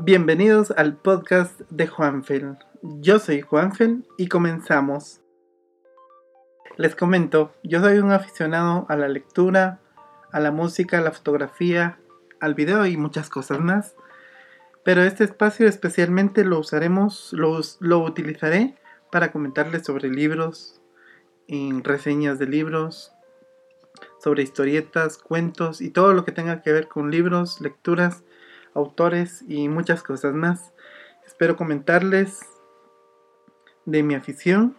Bienvenidos al podcast de Juanfel. Yo soy Juanfel y comenzamos. Les comento, yo soy un aficionado a la lectura, a la música, a la fotografía, al video y muchas cosas más. Pero este espacio especialmente lo usaremos, lo, lo utilizaré para comentarles sobre libros, en reseñas de libros, sobre historietas, cuentos y todo lo que tenga que ver con libros, lecturas autores y muchas cosas más. Espero comentarles de mi afición,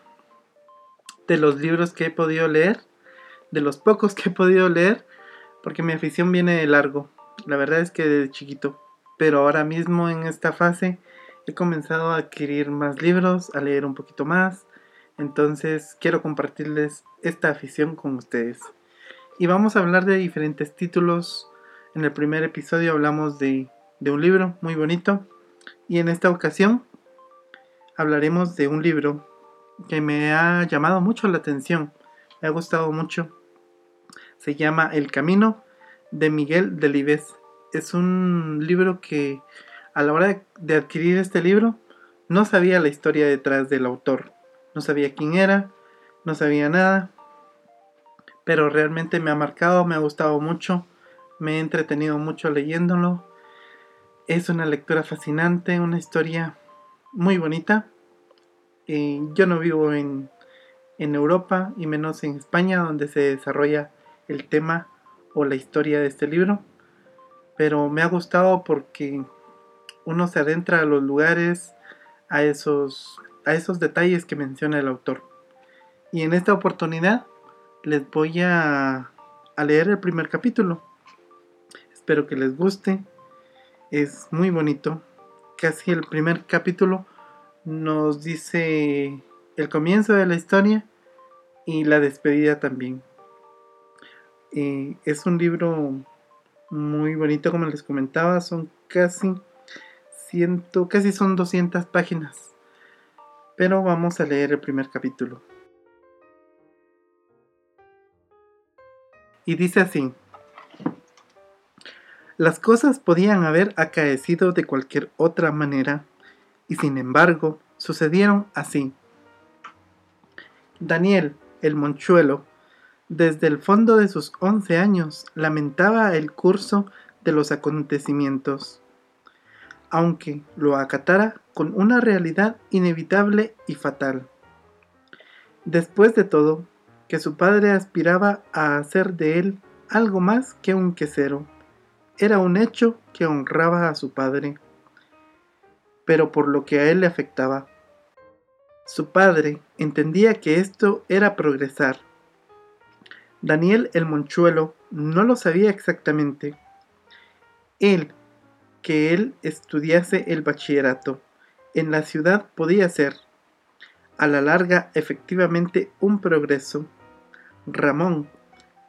de los libros que he podido leer, de los pocos que he podido leer, porque mi afición viene de largo. La verdad es que desde chiquito. Pero ahora mismo en esta fase he comenzado a adquirir más libros, a leer un poquito más. Entonces quiero compartirles esta afición con ustedes. Y vamos a hablar de diferentes títulos. En el primer episodio hablamos de de un libro muy bonito y en esta ocasión hablaremos de un libro que me ha llamado mucho la atención, me ha gustado mucho. Se llama El Camino de Miguel Delibes. Es un libro que a la hora de adquirir este libro no sabía la historia detrás del autor, no sabía quién era, no sabía nada, pero realmente me ha marcado, me ha gustado mucho, me he entretenido mucho leyéndolo es una lectura fascinante, una historia muy bonita. Eh, yo no vivo en, en Europa y menos en España donde se desarrolla el tema o la historia de este libro. Pero me ha gustado porque uno se adentra a los lugares, a esos, a esos detalles que menciona el autor. Y en esta oportunidad les voy a, a leer el primer capítulo. Espero que les guste es muy bonito. Casi el primer capítulo nos dice el comienzo de la historia y la despedida también. Eh, es un libro muy bonito, como les comentaba, son casi ciento, casi son 200 páginas. Pero vamos a leer el primer capítulo. Y dice así: las cosas podían haber acaecido de cualquier otra manera, y sin embargo sucedieron así. Daniel, el monchuelo, desde el fondo de sus once años, lamentaba el curso de los acontecimientos, aunque lo acatara con una realidad inevitable y fatal. Después de todo, que su padre aspiraba a hacer de él algo más que un quesero era un hecho que honraba a su padre, pero por lo que a él le afectaba. Su padre entendía que esto era progresar. Daniel el Monchuelo no lo sabía exactamente. Él, que él estudiase el bachillerato en la ciudad podía ser, a la larga, efectivamente un progreso. Ramón,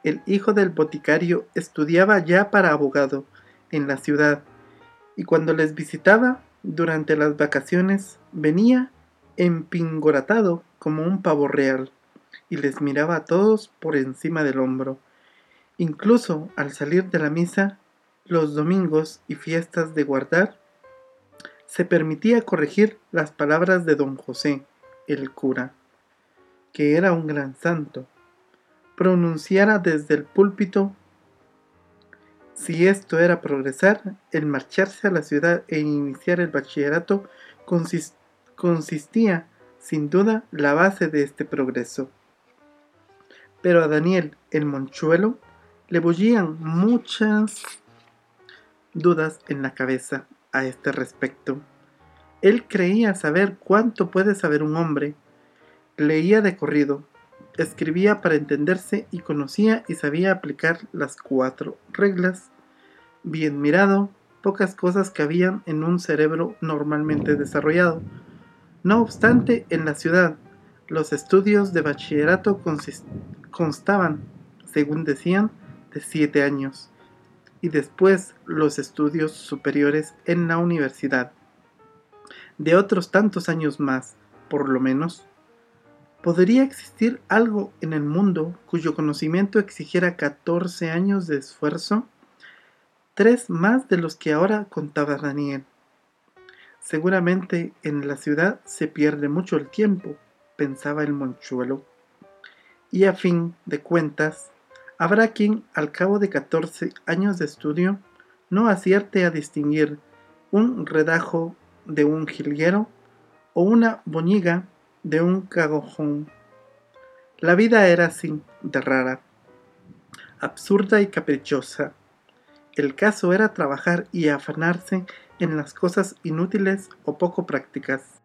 el hijo del boticario estudiaba ya para abogado en la ciudad y cuando les visitaba durante las vacaciones venía empingoratado como un pavo real y les miraba a todos por encima del hombro. Incluso al salir de la misa, los domingos y fiestas de guardar, se permitía corregir las palabras de don José, el cura, que era un gran santo, pronunciara desde el púlpito si esto era progresar, el marcharse a la ciudad e iniciar el bachillerato consistía, sin duda, la base de este progreso. Pero a Daniel, el monchuelo, le bullían muchas dudas en la cabeza a este respecto. Él creía saber cuánto puede saber un hombre. Leía de corrido, escribía para entenderse y conocía y sabía aplicar las cuatro reglas. Bien mirado, pocas cosas cabían en un cerebro normalmente desarrollado. No obstante, en la ciudad, los estudios de bachillerato constaban, según decían, de siete años, y después los estudios superiores en la universidad, de otros tantos años más, por lo menos. ¿Podría existir algo en el mundo cuyo conocimiento exigiera 14 años de esfuerzo? Tres más de los que ahora contaba Daniel. Seguramente en la ciudad se pierde mucho el tiempo, pensaba el monchuelo. Y a fin de cuentas, habrá quien, al cabo de 14 años de estudio, no acierte a distinguir un redajo de un jilguero o una boñiga de un cagojón. La vida era así, de rara, absurda y caprichosa. El caso era trabajar y afanarse en las cosas inútiles o poco prácticas.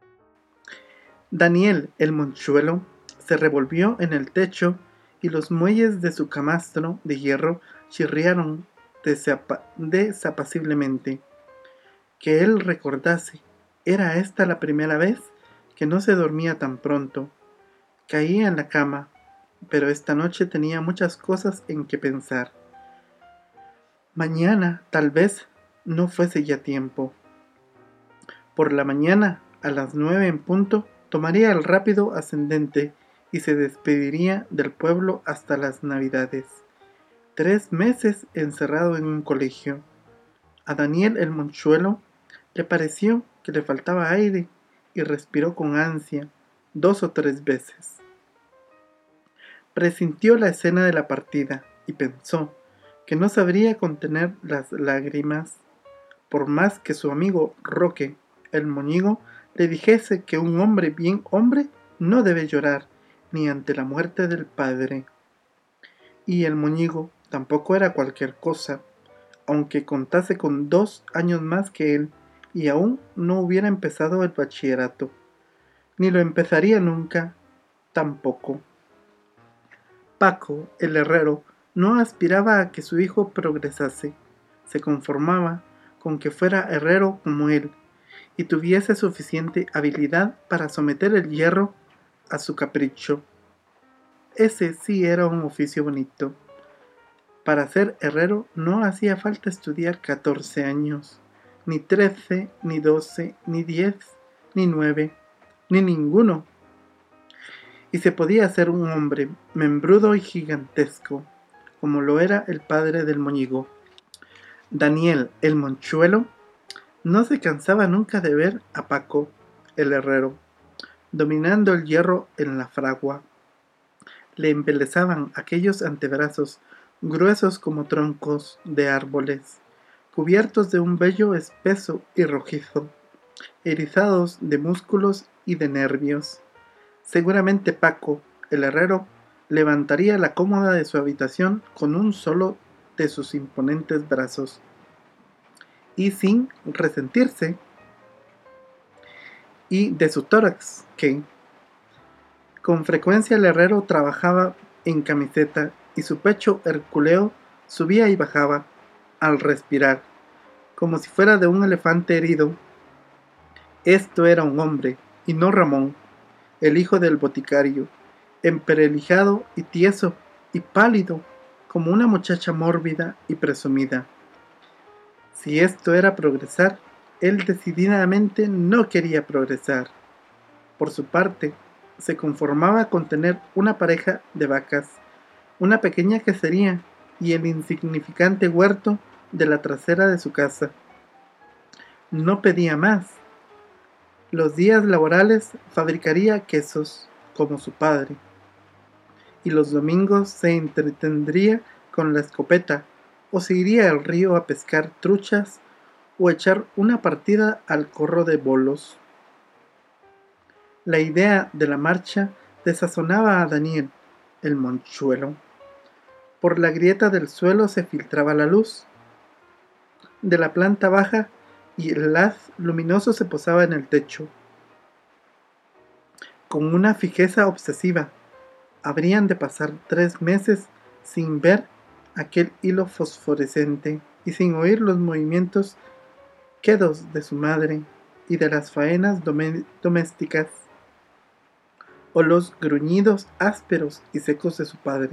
Daniel el monchuelo se revolvió en el techo y los muelles de su camastro de hierro chirriaron desapaciblemente. Que él recordase, era esta la primera vez que no se dormía tan pronto. Caía en la cama, pero esta noche tenía muchas cosas en que pensar. Mañana, tal vez, no fuese ya tiempo. Por la mañana, a las nueve en punto, tomaría el rápido ascendente y se despediría del pueblo hasta las navidades. Tres meses encerrado en un colegio. A Daniel el monchuelo le pareció que le faltaba aire y respiró con ansia dos o tres veces. Presintió la escena de la partida y pensó que no sabría contener las lágrimas por más que su amigo Roque, el moñigo, le dijese que un hombre bien hombre no debe llorar ni ante la muerte del padre. Y el moñigo tampoco era cualquier cosa, aunque contase con dos años más que él y aún no hubiera empezado el bachillerato, ni lo empezaría nunca tampoco. Paco, el herrero, no aspiraba a que su hijo progresase, se conformaba con que fuera herrero como él, y tuviese suficiente habilidad para someter el hierro a su capricho. Ese sí era un oficio bonito. Para ser herrero no hacía falta estudiar 14 años, ni 13, ni 12, ni 10, ni 9, ni ninguno. Y se podía ser un hombre membrudo y gigantesco, como lo era el padre del moñigo. Daniel el Monchuelo no se cansaba nunca de ver a Paco el herrero, dominando el hierro en la fragua. Le embelezaban aquellos antebrazos gruesos como troncos de árboles, cubiertos de un vello espeso y rojizo, erizados de músculos y de nervios. Seguramente Paco, el herrero, levantaría la cómoda de su habitación con un solo de sus imponentes brazos, y sin resentirse, y de su tórax, que con frecuencia el herrero trabajaba en camiseta y su pecho herculeo subía y bajaba al respirar, como si fuera de un elefante herido. Esto era un hombre, y no Ramón, el hijo del boticario, emperelijado y tieso y pálido como una muchacha mórbida y presumida. Si esto era progresar, él decididamente no quería progresar. Por su parte, se conformaba con tener una pareja de vacas, una pequeña quesería y el insignificante huerto de la trasera de su casa. No pedía más. Los días laborales fabricaría quesos, como su padre y los domingos se entretendría con la escopeta o se iría al río a pescar truchas o echar una partida al corro de bolos. La idea de la marcha desazonaba a Daniel, el monchuelo. Por la grieta del suelo se filtraba la luz de la planta baja y el haz luminoso se posaba en el techo. Con una fijeza obsesiva, habrían de pasar tres meses sin ver aquel hilo fosforescente y sin oír los movimientos quedos de su madre y de las faenas domésticas o los gruñidos ásperos y secos de su padre.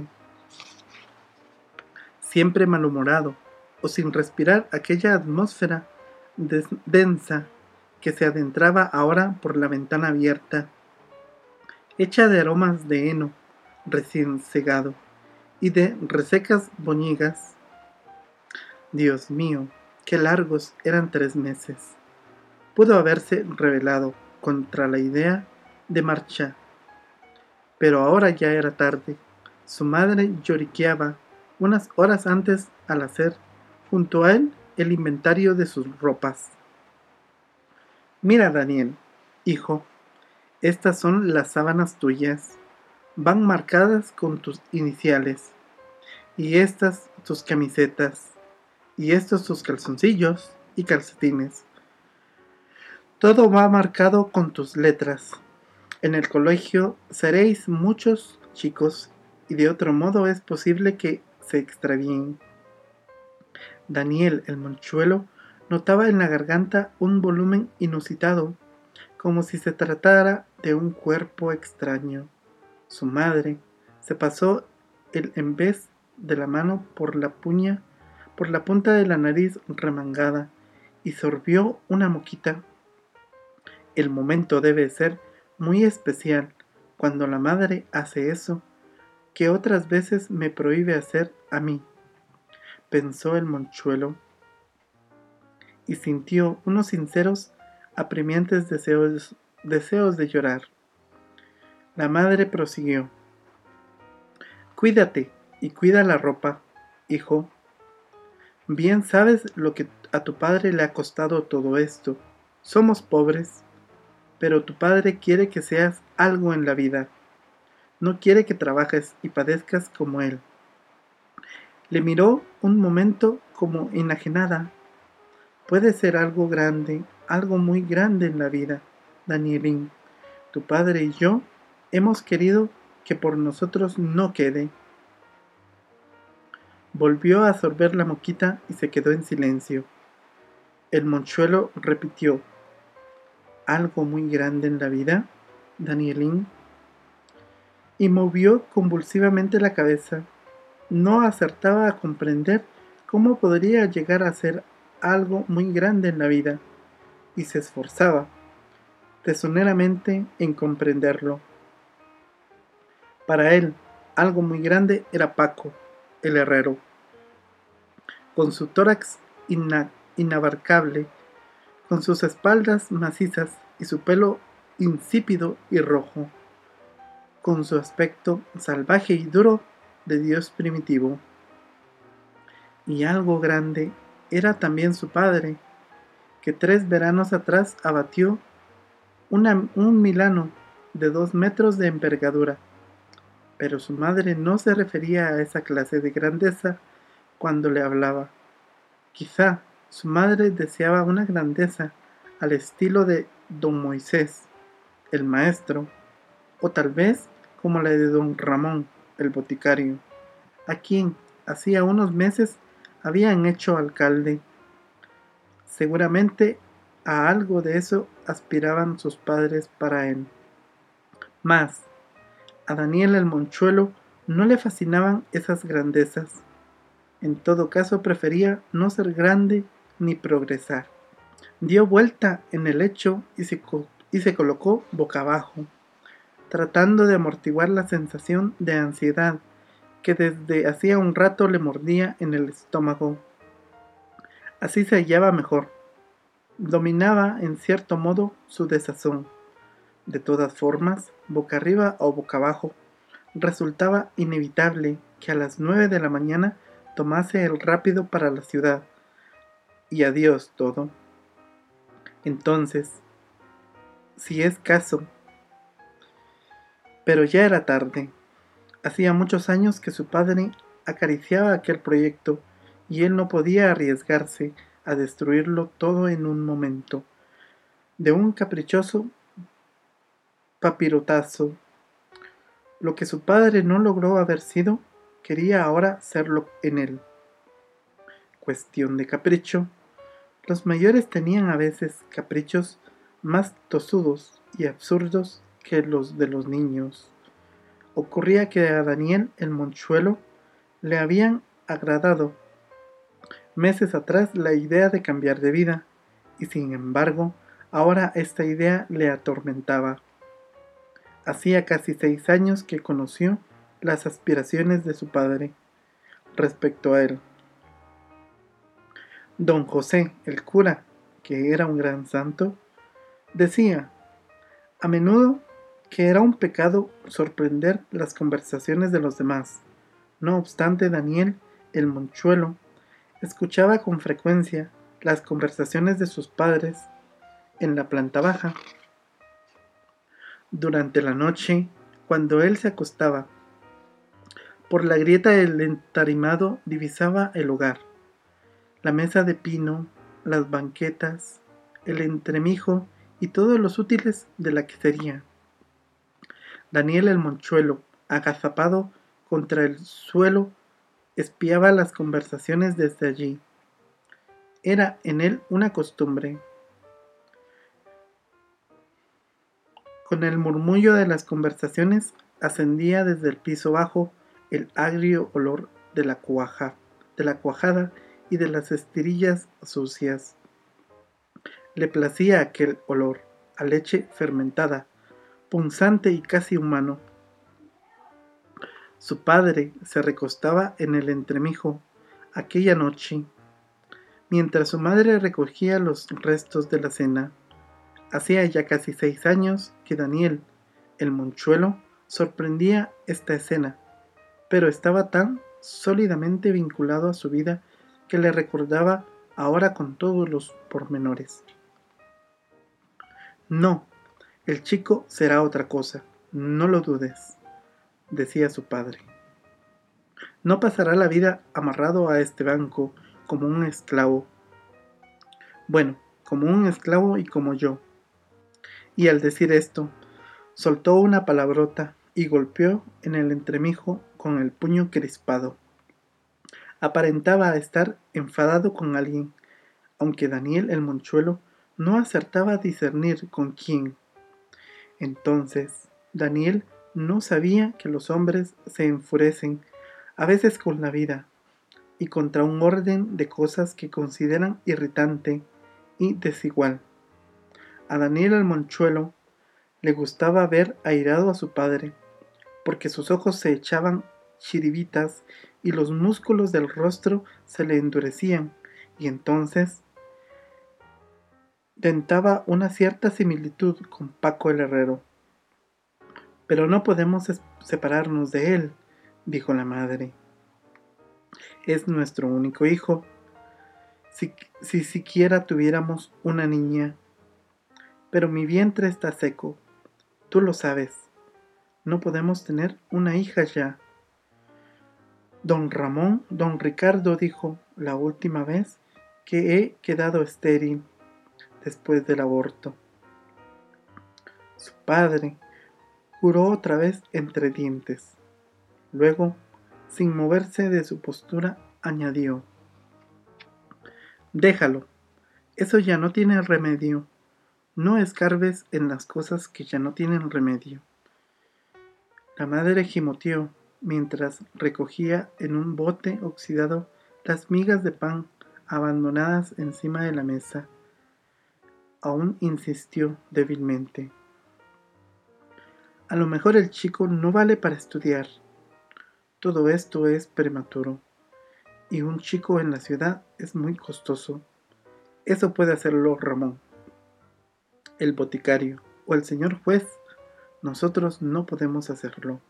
Siempre malhumorado o sin respirar aquella atmósfera densa que se adentraba ahora por la ventana abierta, hecha de aromas de heno recién cegado y de resecas boñigas. Dios mío, qué largos eran tres meses. pudo haberse rebelado contra la idea de marcha. Pero ahora ya era tarde. Su madre lloriqueaba unas horas antes al hacer junto a él el inventario de sus ropas. Mira, Daniel, hijo, estas son las sábanas tuyas. Van marcadas con tus iniciales. Y estas tus camisetas. Y estos tus calzoncillos y calcetines. Todo va marcado con tus letras. En el colegio seréis muchos chicos y de otro modo es posible que se extravíen. Daniel el monchuelo notaba en la garganta un volumen inusitado, como si se tratara de un cuerpo extraño. Su madre se pasó el en vez de la mano por la puña, por la punta de la nariz remangada, y sorbió una moquita. El momento debe ser muy especial cuando la madre hace eso, que otras veces me prohíbe hacer a mí, pensó el monchuelo, y sintió unos sinceros, apremiantes deseos, deseos de llorar. La madre prosiguió, Cuídate y cuida la ropa, hijo. Bien sabes lo que a tu padre le ha costado todo esto. Somos pobres pero tu padre quiere que seas algo en la vida. No quiere que trabajes y padezcas como él. Le miró un momento como enajenada. Puede ser algo grande, algo muy grande en la vida, Danielín. Tu padre y yo hemos querido que por nosotros no quede. Volvió a sorber la moquita y se quedó en silencio. El monchuelo repitió, algo muy grande en la vida, Danielín? Y movió convulsivamente la cabeza. No acertaba a comprender cómo podría llegar a ser algo muy grande en la vida, y se esforzaba, tesoneramente, en comprenderlo. Para él, algo muy grande era Paco, el herrero. Con su tórax inabarcable, con sus espaldas macizas y su pelo insípido y rojo, con su aspecto salvaje y duro de Dios primitivo. Y algo grande era también su padre, que tres veranos atrás abatió un milano de dos metros de envergadura. Pero su madre no se refería a esa clase de grandeza cuando le hablaba. Quizá su madre deseaba una grandeza al estilo de don Moisés, el maestro, o tal vez como la de don Ramón, el boticario, a quien hacía unos meses habían hecho alcalde. Seguramente a algo de eso aspiraban sus padres para él. Mas, a Daniel el Monchuelo no le fascinaban esas grandezas. En todo caso prefería no ser grande ni progresar. Dio vuelta en el lecho y se, y se colocó boca abajo, tratando de amortiguar la sensación de ansiedad que desde hacía un rato le mordía en el estómago. Así se hallaba mejor. Dominaba en cierto modo su desazón. De todas formas, boca arriba o boca abajo, resultaba inevitable que a las nueve de la mañana tomase el rápido para la ciudad, y adiós todo. Entonces, si es caso, pero ya era tarde. Hacía muchos años que su padre acariciaba aquel proyecto y él no podía arriesgarse a destruirlo todo en un momento. De un caprichoso papirotazo. Lo que su padre no logró haber sido, quería ahora serlo en él. Cuestión de capricho, los mayores tenían a veces caprichos más tosudos y absurdos que los de los niños. Ocurría que a Daniel el monchuelo le habían agradado meses atrás la idea de cambiar de vida, y sin embargo, ahora esta idea le atormentaba. Hacía casi seis años que conoció las aspiraciones de su padre respecto a él. Don José, el cura, que era un gran santo, Decía, a menudo, que era un pecado sorprender las conversaciones de los demás. No obstante, Daniel, el monchuelo, escuchaba con frecuencia las conversaciones de sus padres en la planta baja. Durante la noche, cuando él se acostaba, por la grieta del entarimado divisaba el hogar, la mesa de pino, las banquetas, el entremijo y todos los útiles de la quesería. Daniel el monchuelo, agazapado contra el suelo, espiaba las conversaciones desde allí. Era en él una costumbre. Con el murmullo de las conversaciones ascendía desde el piso bajo el agrio olor de la cuaja, de la cuajada y de las estirillas sucias. Le placía aquel olor a leche fermentada, punzante y casi humano. Su padre se recostaba en el entremijo aquella noche, mientras su madre recogía los restos de la cena. Hacía ya casi seis años que Daniel, el monchuelo, sorprendía esta escena, pero estaba tan sólidamente vinculado a su vida que le recordaba ahora con todos los pormenores. No, el chico será otra cosa, no lo dudes, decía su padre. No pasará la vida amarrado a este banco como un esclavo. Bueno, como un esclavo y como yo. Y al decir esto, soltó una palabrota y golpeó en el entremijo con el puño crispado. Aparentaba estar enfadado con alguien, aunque Daniel el monchuelo no acertaba a discernir con quién. Entonces, Daniel no sabía que los hombres se enfurecen a veces con la vida y contra un orden de cosas que consideran irritante y desigual. A Daniel el monchuelo le gustaba ver airado a su padre, porque sus ojos se echaban chiribitas y los músculos del rostro se le endurecían, y entonces tentaba una cierta similitud con Paco el Herrero. Pero no podemos separarnos de él, dijo la madre. Es nuestro único hijo. Si, si siquiera tuviéramos una niña. Pero mi vientre está seco. Tú lo sabes. No podemos tener una hija ya. Don Ramón, don Ricardo dijo la última vez que he quedado estéril después del aborto. Su padre juró otra vez entre dientes. Luego, sin moverse de su postura, añadió, Déjalo, eso ya no tiene remedio. No escarbes en las cosas que ya no tienen remedio. La madre gimoteó mientras recogía en un bote oxidado las migas de pan abandonadas encima de la mesa aún insistió débilmente. A lo mejor el chico no vale para estudiar. Todo esto es prematuro. Y un chico en la ciudad es muy costoso. Eso puede hacerlo Ramón, el boticario o el señor juez. Nosotros no podemos hacerlo.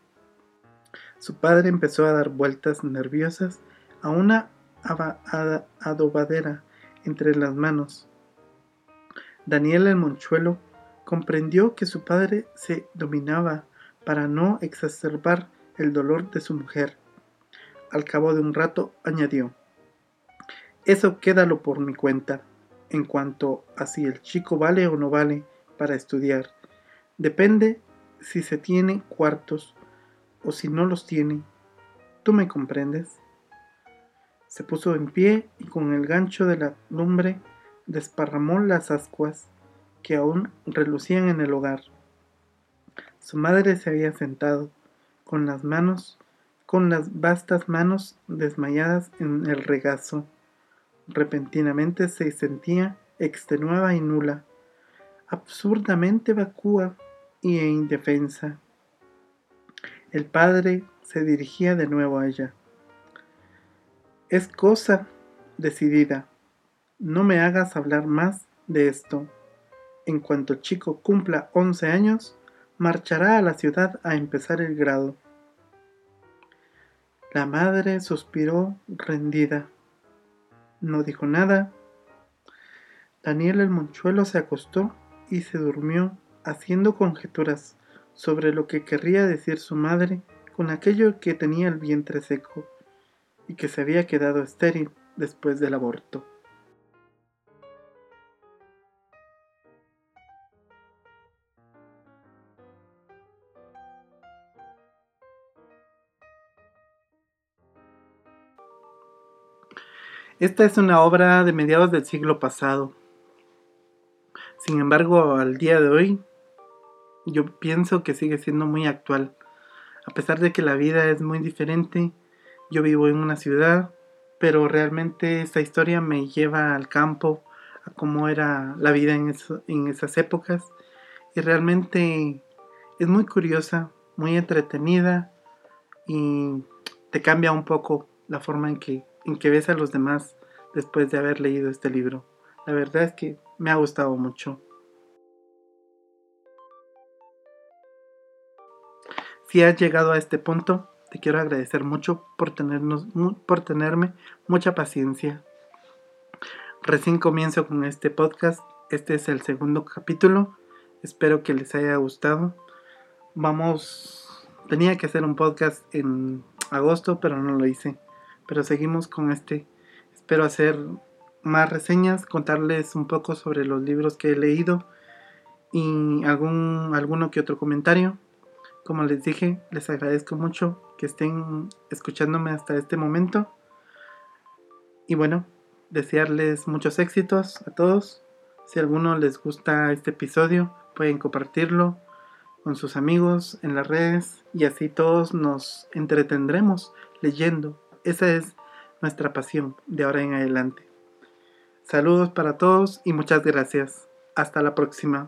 Su padre empezó a dar vueltas nerviosas a una adobadera entre las manos Daniel el Monchuelo comprendió que su padre se dominaba para no exacerbar el dolor de su mujer. Al cabo de un rato añadió, Eso quédalo por mi cuenta, en cuanto a si el chico vale o no vale para estudiar. Depende si se tiene cuartos o si no los tiene. ¿Tú me comprendes? Se puso en pie y con el gancho de la lumbre desparramó las ascuas que aún relucían en el hogar. Su madre se había sentado, con las manos, con las vastas manos desmayadas en el regazo. Repentinamente se sentía extenuada y nula, absurdamente vacúa e indefensa. El padre se dirigía de nuevo a ella. Es cosa decidida, no me hagas hablar más de esto. en cuanto chico cumpla 11 años, marchará a la ciudad a empezar el grado. La madre suspiró rendida. No dijo nada. Daniel el monchuelo se acostó y se durmió haciendo conjeturas sobre lo que querría decir su madre con aquello que tenía el vientre seco y que se había quedado estéril después del aborto. Esta es una obra de mediados del siglo pasado. Sin embargo, al día de hoy, yo pienso que sigue siendo muy actual. A pesar de que la vida es muy diferente, yo vivo en una ciudad, pero realmente esta historia me lleva al campo, a cómo era la vida en, en esas épocas. Y realmente es muy curiosa, muy entretenida y te cambia un poco la forma en que en que ves a los demás después de haber leído este libro. La verdad es que me ha gustado mucho. Si has llegado a este punto, te quiero agradecer mucho por, tenernos, por tenerme mucha paciencia. Recién comienzo con este podcast. Este es el segundo capítulo. Espero que les haya gustado. Vamos, tenía que hacer un podcast en agosto, pero no lo hice pero seguimos con este. Espero hacer más reseñas, contarles un poco sobre los libros que he leído y algún alguno que otro comentario. Como les dije, les agradezco mucho que estén escuchándome hasta este momento. Y bueno, desearles muchos éxitos a todos. Si a alguno les gusta este episodio, pueden compartirlo con sus amigos en las redes y así todos nos entretendremos leyendo esa es nuestra pasión de ahora en adelante. Saludos para todos y muchas gracias. Hasta la próxima.